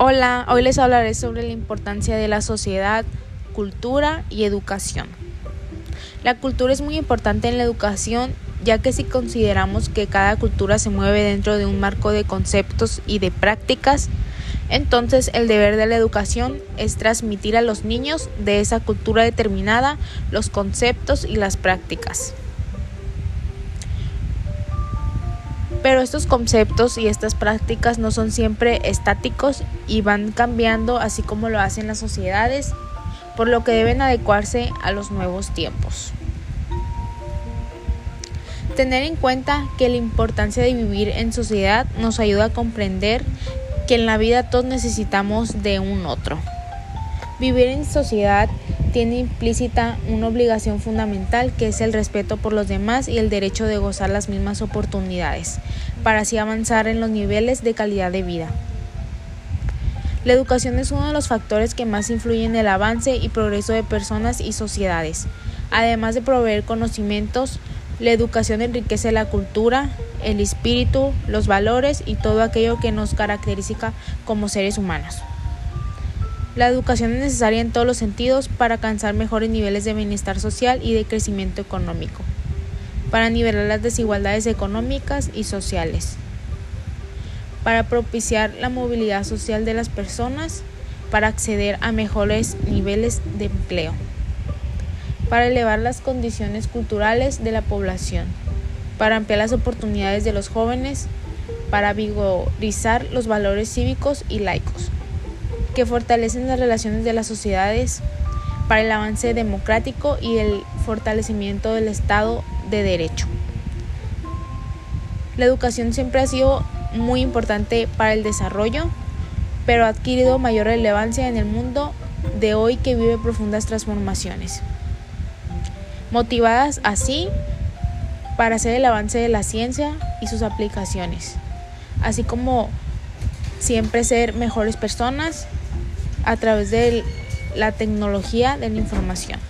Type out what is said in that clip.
Hola, hoy les hablaré sobre la importancia de la sociedad, cultura y educación. La cultura es muy importante en la educación ya que si consideramos que cada cultura se mueve dentro de un marco de conceptos y de prácticas, entonces el deber de la educación es transmitir a los niños de esa cultura determinada los conceptos y las prácticas. Pero estos conceptos y estas prácticas no son siempre estáticos y van cambiando así como lo hacen las sociedades, por lo que deben adecuarse a los nuevos tiempos. Tener en cuenta que la importancia de vivir en sociedad nos ayuda a comprender que en la vida todos necesitamos de un otro. Vivir en sociedad tiene implícita una obligación fundamental que es el respeto por los demás y el derecho de gozar las mismas oportunidades, para así avanzar en los niveles de calidad de vida. La educación es uno de los factores que más influyen en el avance y progreso de personas y sociedades. Además de proveer conocimientos, la educación enriquece la cultura, el espíritu, los valores y todo aquello que nos caracteriza como seres humanos. La educación es necesaria en todos los sentidos para alcanzar mejores niveles de bienestar social y de crecimiento económico, para nivelar las desigualdades económicas y sociales, para propiciar la movilidad social de las personas, para acceder a mejores niveles de empleo, para elevar las condiciones culturales de la población, para ampliar las oportunidades de los jóvenes, para vigorizar los valores cívicos y laicos que fortalecen las relaciones de las sociedades para el avance democrático y el fortalecimiento del Estado de Derecho. La educación siempre ha sido muy importante para el desarrollo, pero ha adquirido mayor relevancia en el mundo de hoy que vive profundas transformaciones, motivadas así para hacer el avance de la ciencia y sus aplicaciones, así como siempre ser mejores personas a través de la tecnología de la información.